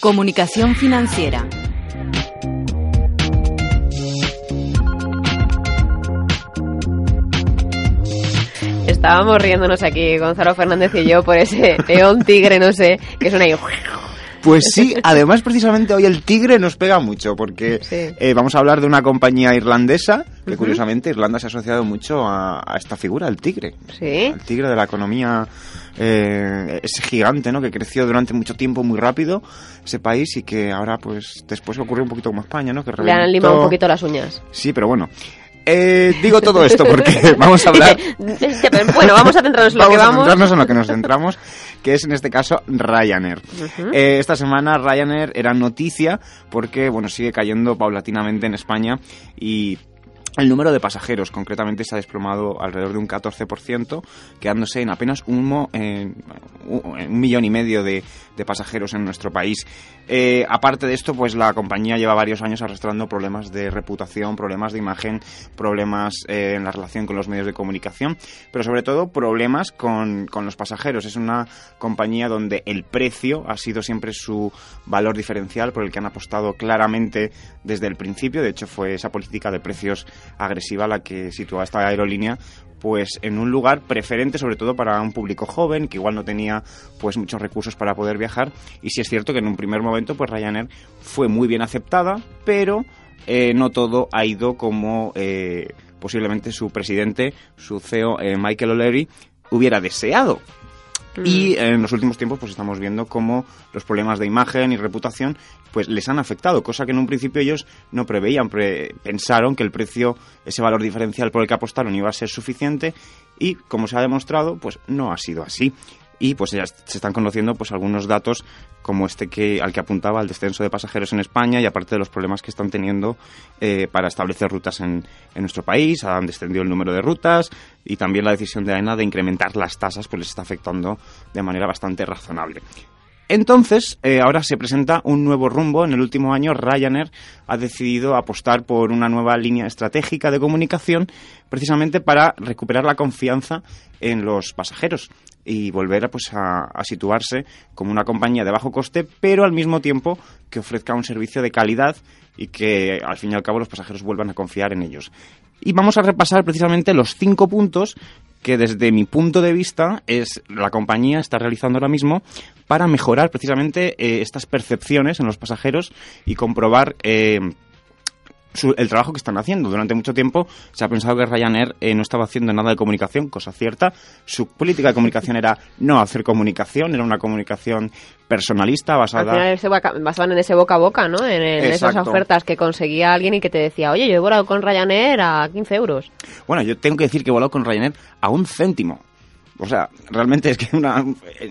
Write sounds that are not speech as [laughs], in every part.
Comunicación financiera. Estábamos riéndonos aquí, Gonzalo Fernández y yo, por ese león tigre, no sé, que suena ahí. Pues sí, además precisamente hoy el tigre nos pega mucho porque eh, vamos a hablar de una compañía irlandesa que curiosamente Irlanda se ha asociado mucho a, esta figura, el tigre. Sí. El tigre de la economía, eh, ese gigante, ¿no? Que creció durante mucho tiempo muy rápido ese país y que ahora pues después ocurrió un poquito como España, ¿no? Que Le han limado un poquito las uñas. Sí, pero bueno. Eh, digo todo esto porque [laughs] vamos a hablar. bueno, vamos a centrarnos en lo [laughs] vamos que a vamos. centrarnos en lo que nos centramos, que es en este caso Ryanair. Eh, esta semana Ryanair era noticia porque, bueno, sigue cayendo paulatinamente en España y el número de pasajeros, concretamente, se ha desplomado alrededor de un 14%, quedándose en apenas un, mo- eh, un millón y medio de, de pasajeros en nuestro país. Eh, aparte de esto, pues la compañía lleva varios años arrastrando problemas de reputación, problemas de imagen, problemas eh, en la relación con los medios de comunicación, pero sobre todo problemas con, con los pasajeros. Es una compañía donde el precio ha sido siempre su valor diferencial por el que han apostado claramente desde el principio. De hecho, fue esa política de precios agresiva la que situó a esta aerolínea pues en un lugar preferente sobre todo para un público joven que igual no tenía pues muchos recursos para poder viajar. Y sí es cierto que en un primer momento pues Ryanair fue muy bien aceptada pero eh, no todo ha ido como eh, posiblemente su presidente su CEO eh, Michael O'Leary hubiera deseado y en los últimos tiempos pues estamos viendo cómo los problemas de imagen y reputación pues les han afectado, cosa que en un principio ellos no preveían, pre- pensaron que el precio, ese valor diferencial por el que apostaron iba a ser suficiente y como se ha demostrado pues no ha sido así. Y pues ya se están conociendo pues algunos datos como este que al que apuntaba el descenso de pasajeros en España y aparte de los problemas que están teniendo eh, para establecer rutas en, nuestro país, han descendido el número de rutas y también la decisión de AENA de incrementar las tasas pues les está afectando de manera bastante razonable. Entonces, eh, ahora se presenta un nuevo rumbo. En el último año, Ryanair ha decidido apostar por una nueva línea estratégica de comunicación, precisamente para recuperar la confianza en los pasajeros y volver pues, a, a situarse como una compañía de bajo coste, pero al mismo tiempo que ofrezca un servicio de calidad y que al fin y al cabo los pasajeros vuelvan a confiar en ellos. Y vamos a repasar precisamente los cinco puntos que desde mi punto de vista es la compañía está realizando ahora mismo para mejorar precisamente eh, estas percepciones en los pasajeros y comprobar eh, su- el trabajo que están haciendo. Durante mucho tiempo se ha pensado que Ryanair eh, no estaba haciendo nada de comunicación, cosa cierta. Su política de comunicación era no hacer comunicación, era una comunicación personalista Al basada... final basaban en ese boca a boca, ¿no? En, en esas ofertas que conseguía alguien y que te decía, oye, yo he volado con Ryanair a 15 euros. Bueno, yo tengo que decir que he volado con Ryanair a un céntimo. O sea, realmente es que una,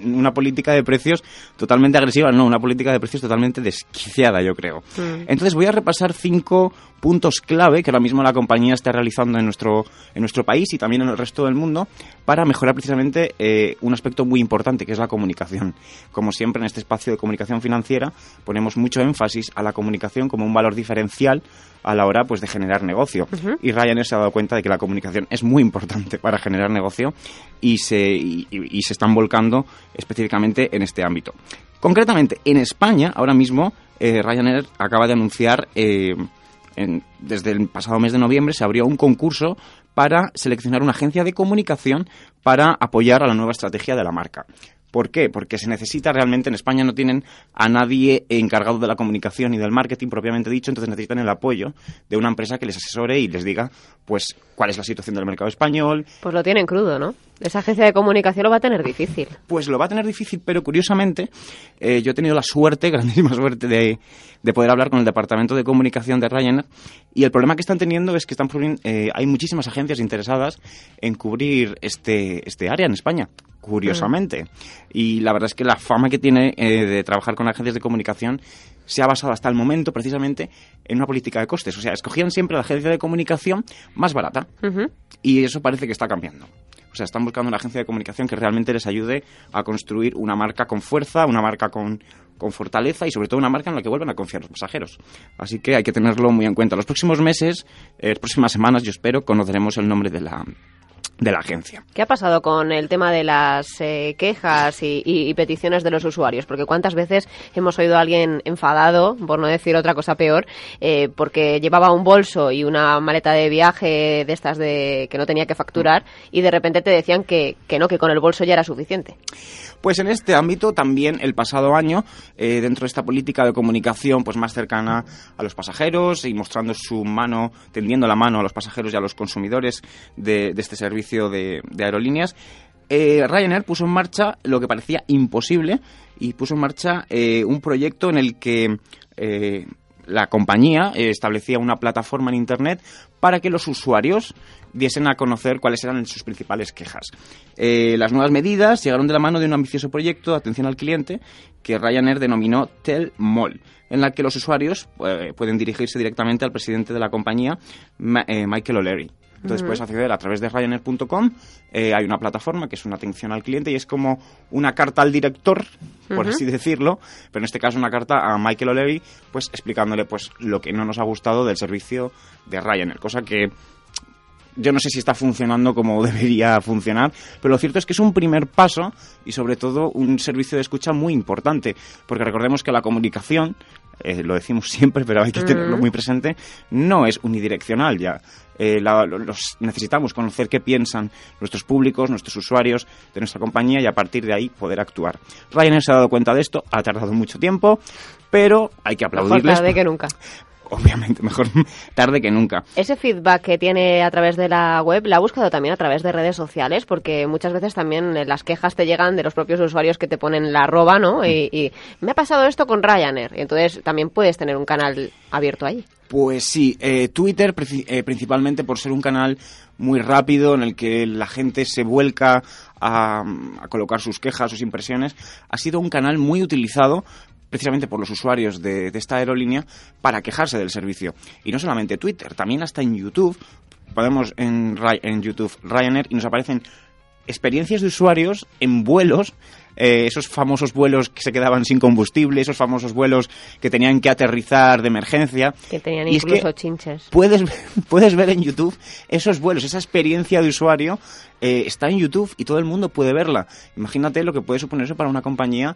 una política de precios totalmente agresiva, no, una política de precios totalmente desquiciada, yo creo. Entonces voy a repasar cinco puntos clave que ahora mismo la compañía está realizando en nuestro, en nuestro país y también en el resto del mundo para mejorar precisamente eh, un aspecto muy importante que es la comunicación. Como siempre en este espacio de comunicación financiera ponemos mucho énfasis a la comunicación como un valor diferencial a la hora pues de generar negocio. Y Ryanair se ha dado cuenta de que la comunicación es muy importante [laughs] para generar negocio y se, y, y- y se están volcando específicamente en este ámbito. Concretamente, en España, ahora mismo, eh, Ryanair acaba de anunciar, eh, en- desde el pasado mes de noviembre, se abrió un concurso para seleccionar una agencia de comunicación para apoyar a la nueva estrategia de la marca. ¿Por qué? Porque se necesita realmente, en España no tienen a nadie encargado de la comunicación y del marketing propiamente dicho, entonces necesitan el apoyo de una empresa que les asesore y les diga, pues, cuál es la situación del mercado español, Pues lo tienen crudo, ¿no? Esa agencia de comunicación lo va a tener difícil. pues lo va a tener difícil, pero curiosamente eh, yo he tenido la suerte, [laughs] grandísima suerte, de, de poder hablar con el departamento de comunicación de Ryanair y el problema que están teniendo es que están eh, hay muchísimas agencias interesadas en cubrir este, este área en España. curiosamente. Y la verdad es que la fama que tiene eh, de trabajar con agencias de comunicación se ha basado hasta el momento precisamente en una política de costes. O sea, escogían siempre la agencia de comunicación más barata. Y eso parece que está cambiando. O sea, están buscando una agencia de comunicación que realmente les ayude a construir una marca con fuerza, una marca con, con fortaleza y sobre todo una marca en la que vuelvan a confiar los pasajeros. Así que hay que tenerlo muy en cuenta. Los próximos meses, eh, las próximas semanas, yo espero, conoceremos el nombre de la, de la agencia. ¿Qué ha pasado con el tema de las eh, quejas y, peticiones de los usuarios? Porque cuántas veces hemos oído a alguien enfadado, por no decir otra cosa peor, eh, porque llevaba un bolso y una maleta de viaje de estas de que no tenía que facturar y de repente te decían que, que no, que con el bolso ya era suficiente. Pues en este ámbito también el pasado año, eh, dentro de esta política de comunicación pues más cercana a los pasajeros y mostrando su mano, tendiendo la mano a los pasajeros y a los consumidores de, este servicio de, aerolíneas, eh, Ryanair puso en marcha lo que parecía imposible y puso en marcha eh, un proyecto en el que la compañía establecía una plataforma en Internet para que los usuarios diesen a conocer cuáles eran sus principales quejas. Eh, las nuevas medidas llegaron de la mano de un ambicioso proyecto de atención al cliente que Ryanair denominó Telmol, en la que los usuarios eh, pueden dirigirse directamente al presidente de la compañía, eh, Michael O'Leary. Entonces puedes acceder a través de Ryanair.com. hay una plataforma que es una atención al cliente y es como una carta al director, por así decirlo, pero en este caso una carta a Michael O'Leary, pues explicándole pues lo que no nos ha gustado del servicio de Ryanair, cosa que yo no sé si está funcionando como [laughs] debería funcionar, pero lo cierto es que es un primer paso y sobre todo un servicio de escucha muy importante, porque recordemos que la comunicación, eh, lo decimos [laughs] siempre, pero hay que tenerlo muy presente, no es unidireccional ya. Eh, los, necesitamos conocer qué piensan nuestros públicos, nuestros usuarios de nuestra compañía y a partir de ahí poder actuar. Ryanair se ha dado cuenta de esto, ha tardado mucho tiempo, pero hay que aplaudirles. Mejor tarde que nunca obviamente, mejor [laughs] tarde que nunca. Ese feedback que tiene a través de la web, ¿la ha buscado también a través de redes sociales? Porque muchas veces también las quejas te llegan de los propios usuarios que te ponen la arroba, ¿no? Y, me ha pasado esto con Ryanair. Y entonces también puedes tener un canal abierto ahí. Pues sí, eh, Twitter eh, principalmente por ser un canal muy rápido en el que la gente se vuelca a, a, colocar sus quejas, sus impresiones, ha sido un canal muy utilizado precisamente por los usuarios de, esta aerolínea para quejarse del servicio. Y no solamente Twitter, también hasta en YouTube. Podemos en, en YouTube Ryanair y nos aparecen experiencias de usuarios en vuelos eh, esos famosos vuelos que se quedaban sin combustible, esos famosos vuelos que tenían que aterrizar de emergencia. Que tenían incluso chinches. Puedes, [laughs] puedes ver en YouTube esos vuelos, esa experiencia de usuario eh, está en YouTube y todo el mundo puede verla. Imagínate lo que puede suponer eso para una compañía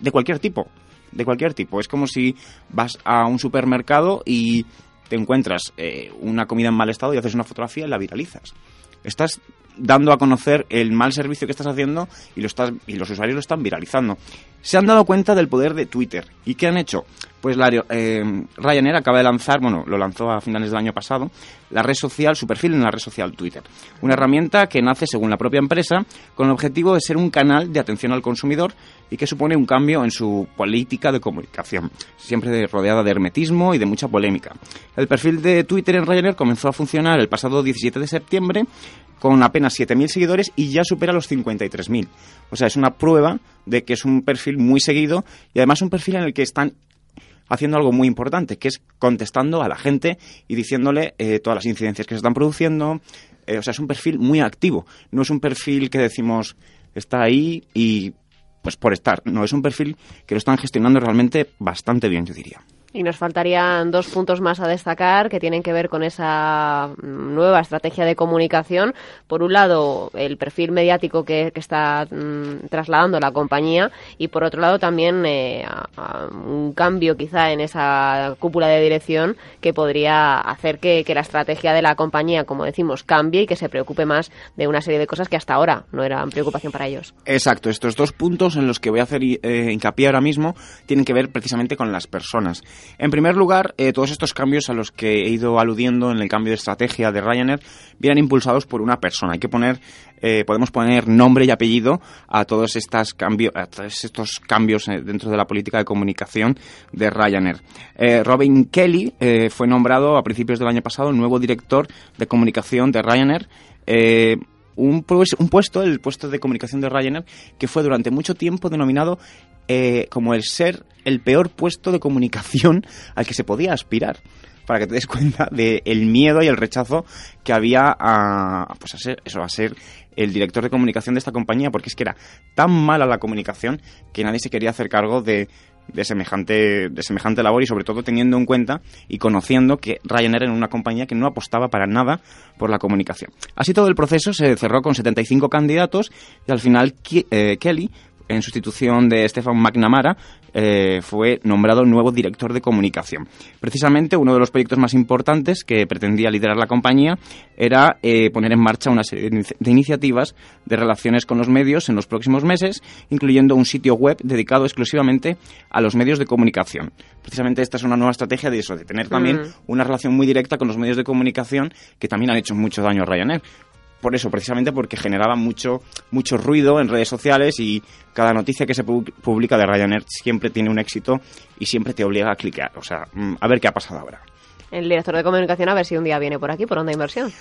de cualquier tipo de cualquier tipo. Es como si vas a un supermercado y te encuentras eh, una comida en mal estado y haces una fotografía y la viralizas. Estás dando a conocer el mal servicio que estás haciendo y, lo estás, y los usuarios lo están viralizando. Se han dado cuenta del poder de Twitter. ¿Y qué han hecho? Pues la, eh, Ryanair acaba de lanzar, bueno, lo lanzó a finales del año pasado, la red social, su perfil en la red social Twitter. Una herramienta que nace, según la propia empresa, con el objetivo de ser un canal de atención al consumidor y que supone un cambio en su política de comunicación, siempre rodeada de hermetismo y de mucha polémica. El perfil de Twitter en Ryanair comenzó a funcionar el pasado 17 de septiembre con apenas 7.000 seguidores y ya supera los 53.000. O sea, es una prueba de que es un muy seguido y además un perfil en el que están haciendo algo muy importante, que es contestando a la gente y diciéndole eh, todas las incidencias que se están produciendo. Eh, o sea, es un perfil muy activo. No es un perfil que decimos está ahí y pues por estar. No, es un perfil que lo están gestionando realmente bastante bien, yo diría. Y nos faltarían dos puntos más a destacar que tienen que ver con esa nueva estrategia de comunicación. Por un lado, el perfil mediático que, está mm, trasladando la compañía y por otro lado también eh, un cambio quizá en esa cúpula de dirección que podría hacer que, la estrategia de la compañía, como decimos, cambie y que se preocupe más de una serie de cosas que hasta ahora no eran preocupación para ellos. Exacto, estos dos puntos en los que voy a hacer eh, hincapié ahora mismo tienen que ver precisamente con las personas. En primer lugar, eh, todos estos cambios a los que he ido aludiendo en el cambio de estrategia de Ryanair vienen impulsados por una persona. Hay que poner, eh, podemos poner nombre y apellido a todos, estas cambios, a todos estos cambios eh, dentro de la política de comunicación de Ryanair. Robin Kelly fue nombrado a principios del año pasado nuevo director de comunicación de Ryanair un, pues, un puesto, el puesto de comunicación de Ryanair, que fue durante mucho tiempo denominado eh, como el ser el peor puesto de comunicación al que se podía aspirar para que te des cuenta del miedo y el rechazo que había a, pues a ser, eso, a ser el director de comunicación de esta compañía, porque es que era tan mala la comunicación que nadie se quería hacer cargo de, de semejante, de semejante labor y sobre todo teniendo en cuenta y conociendo que Ryanair era una compañía que no apostaba para nada por la comunicación. Así todo el proceso se cerró con 75 candidatos y al final eh, Kelly en sustitución de Stefan McNamara, eh, fue nombrado nuevo director de comunicación. Precisamente uno de los proyectos más importantes que pretendía liderar la compañía era eh, poner en marcha una serie de iniciativas de relaciones con los medios en los próximos meses, incluyendo un sitio web dedicado exclusivamente a los medios de comunicación. Precisamente esta es una nueva estrategia de eso, de tener también una relación muy directa con los medios de comunicación que también han hecho mucho daño a Ryanair por eso, precisamente porque generaba mucho, mucho ruido en redes sociales y cada noticia que se publica de Ryanair siempre tiene un éxito y siempre te obliga a clicar. O sea, mm, a ver qué ha pasado ahora. El director de comunicación, a ver si un día viene por aquí, por Onda Inversión.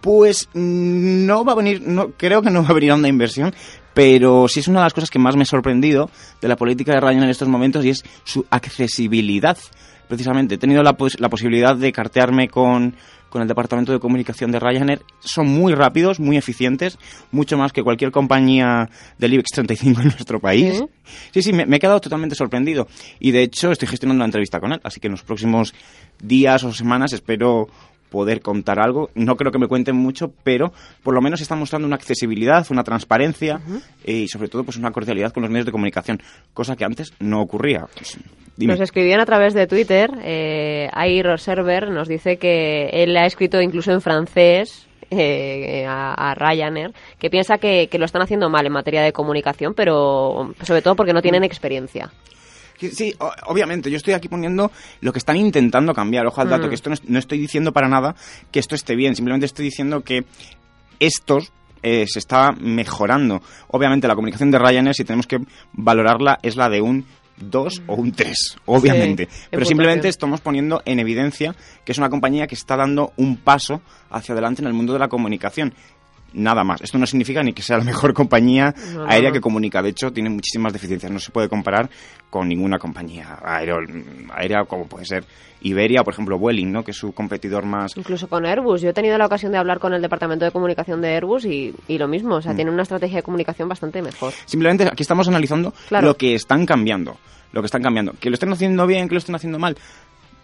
Pues mm, no va a venir, no, creo que no va a venir Onda Inversión, pero sí es una de las cosas que más me ha sorprendido de la política de Ryanair en estos momentos y es su accesibilidad. Precisamente, he tenido la, la posibilidad de cartearme con con el departamento de comunicación de Ryanair son muy rápidos, muy eficientes, mucho más que cualquier compañía del IBEX 35 en nuestro país. Sí, sí, me, he quedado totalmente sorprendido. Y de hecho estoy gestionando una entrevista con él, así que en los próximos días o semanas espero poder contar algo. No creo que me cuenten mucho, pero por lo menos está mostrando una accesibilidad, una transparencia y sobre todo pues una cordialidad con los medios de comunicación, cosa que antes no ocurría. Pues, nos escribían a través de Twitter, eh, Air Server nos dice que él ha escrito incluso en francés eh, a, Ryanair, que piensa que, lo están haciendo mal en materia de comunicación, pero sobre todo porque no tienen experiencia. Sí, obviamente, yo estoy aquí poniendo lo que están intentando cambiar. Ojo al dato, mm. que esto no, estoy diciendo para nada que esto esté bien, simplemente estoy diciendo que estos eh, se está mejorando. Obviamente la comunicación de Ryanair, si tenemos que valorarla, es la de un dos o un tres, obviamente. Pero simplemente estamos poniendo en evidencia que es una compañía que está dando un paso hacia adelante en el mundo de la comunicación nada más. Esto no significa ni que sea la mejor compañía aérea que comunica. De hecho, tiene muchísimas deficiencias. No se puede comparar con ninguna compañía aérea como puede ser Iberia o, por ejemplo, Vueling, ¿no? que es su competidor más... Incluso con Airbus. Yo he tenido la ocasión de hablar con el departamento de comunicación de Airbus y, lo mismo. O sea, mm. tiene una estrategia de comunicación bastante mejor. Simplemente aquí estamos analizando lo que están cambiando. Lo que están cambiando. Que lo estén haciendo bien, que lo estén haciendo mal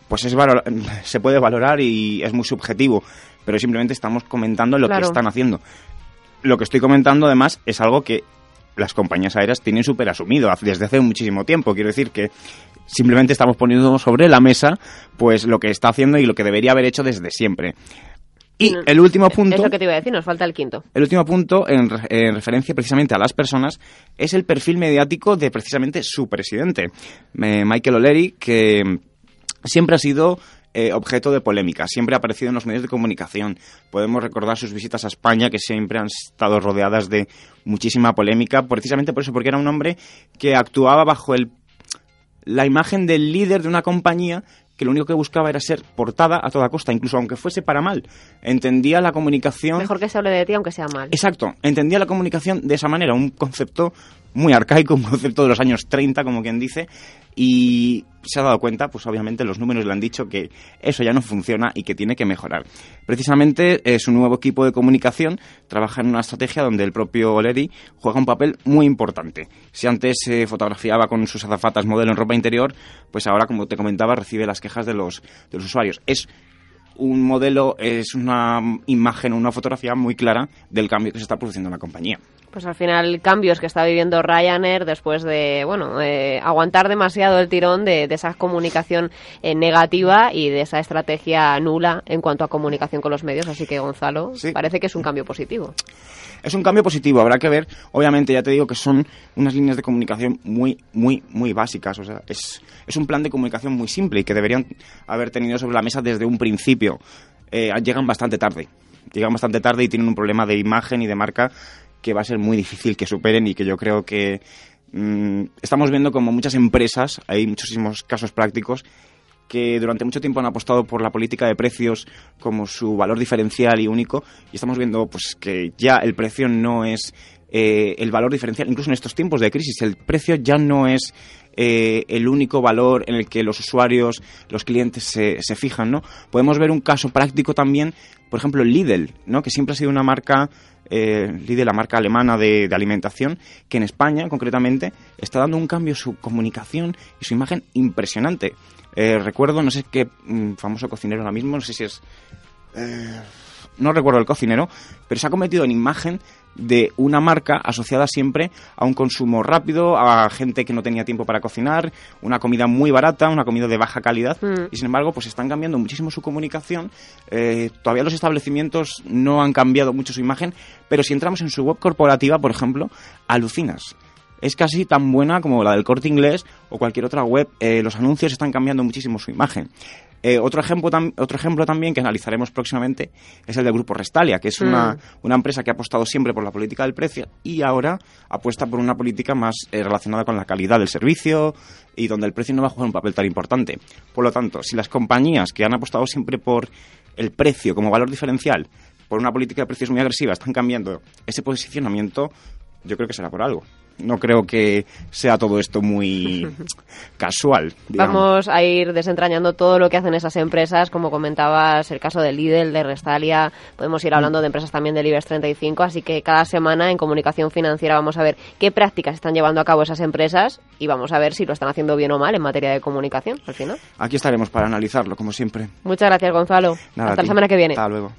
pues es [laughs] se puede valorar y es muy subjetivo, pero simplemente estamos comentando lo que están haciendo. Lo que estoy comentando además es algo que las compañías aéreas tienen súper asumido desde hace muchísimo tiempo. Quiero decir que simplemente estamos poniendo sobre la mesa pues lo que está haciendo y lo que debería haber hecho desde siempre. Y el último punto... Es lo que te iba a decir, nos falta el quinto. El último punto, en, en, referencia precisamente a las personas, es el perfil mediático de precisamente su presidente, Michael O'Leary, que siempre ha sido eh, objeto de polémica, siempre ha aparecido en los medios de comunicación. Podemos recordar sus visitas a España, que siempre han estado rodeadas de muchísima polémica, precisamente por eso, porque era un hombre que actuaba bajo el, la imagen del líder de una compañía que lo único que buscaba era ser portada a toda costa, incluso aunque fuese para mal. Entendía la comunicación... Mejor que se hable de ti aunque sea mal. Exacto, entendía la comunicación de esa manera, un concepto muy arcaico, [laughs] un concepto de los años 30, como quien dice, y se ha dado cuenta, pues obviamente los números le han dicho que eso ya no funciona y que tiene que mejorar. Precisamente es su nuevo equipo de comunicación trabaja en una estrategia donde el propio Oleri juega un papel muy importante. Si antes se fotografiaba con sus azafatas modelo en ropa interior, pues ahora, como te comentaba, recibe las quejas de los, de los usuarios. Es un modelo, es una imagen, una fotografía muy clara del cambio que se está produciendo en la compañía. Pues al final cambios que está viviendo Ryanair después de bueno aguantar demasiado el tirón de, esa comunicación eh, negativa y de esa estrategia nula en cuanto a comunicación con los medios. Así que Gonzalo, parece que es un cambio positivo. Es un cambio positivo, habrá que ver. Obviamente ya te digo que son unas líneas de comunicación muy, muy, muy básicas. O sea, es, es un plan de comunicación muy simple y que deberían haber tenido sobre la mesa desde un principio. Eh, llegan bastante tarde. Llegan bastante tarde y tienen un problema de imagen y de marca que va a ser muy difícil que superen y que yo creo que mm, estamos viendo como muchas empresas, hay muchísimos casos prácticos, que durante mucho tiempo han apostado por la política de precios como su valor diferencial y único y estamos viendo pues que ya el precio no es eh, el valor diferencial, incluso en estos tiempos de crisis, el precio ya no es eh, el único valor en el que los usuarios, los clientes se, se, fijan, ¿no? Podemos ver un caso práctico también, por ejemplo, Lidl, ¿no? Que siempre ha sido una marca, eh, Lidl, la marca alemana de, de, alimentación, que en España, concretamente, está dando un cambio su comunicación y su imagen impresionante. Eh, recuerdo, no sé qué mm, famoso cocinero ahora mismo, no sé si es... No recuerdo el cocinero, pero se ha convertido en imagen de una marca asociada siempre a un consumo rápido, a gente que no tenía tiempo para cocinar, una comida muy barata, una comida de baja calidad mm. y sin embargo pues están cambiando muchísimo su comunicación. Eh, todavía los establecimientos no han cambiado mucho su imagen, pero si entramos en su web corporativa, por ejemplo, alucinas es casi tan buena como la del corte inglés o cualquier otra web. Eh, los anuncios están cambiando muchísimo su imagen. Eh, otro, ejemplo otro ejemplo también que analizaremos próximamente es el del Grupo Restalia, que es una, mm. una, empresa que ha apostado siempre por la política del precio y ahora apuesta por una política más eh, relacionada con la calidad del servicio y donde el precio no va a jugar un papel tan importante. Por lo tanto, si las compañías que han apostado siempre por el precio como valor diferencial, por una política de precios muy agresiva, están cambiando ese posicionamiento, yo creo que será por algo no creo que sea todo esto muy [laughs] casual. Digamos. Vamos a ir desentrañando todo lo que hacen esas empresas, como comentabas, el caso de Lidl, de Restalia, podemos ir hablando de empresas también del IBEX 35, así que cada semana en comunicación financiera vamos a ver qué prácticas están llevando a cabo esas empresas y vamos a ver si lo están haciendo bien o mal en materia de comunicación, al final. Aquí estaremos para analizarlo, como siempre. Muchas gracias, Gonzalo. Hasta la semana que viene. Hasta luego.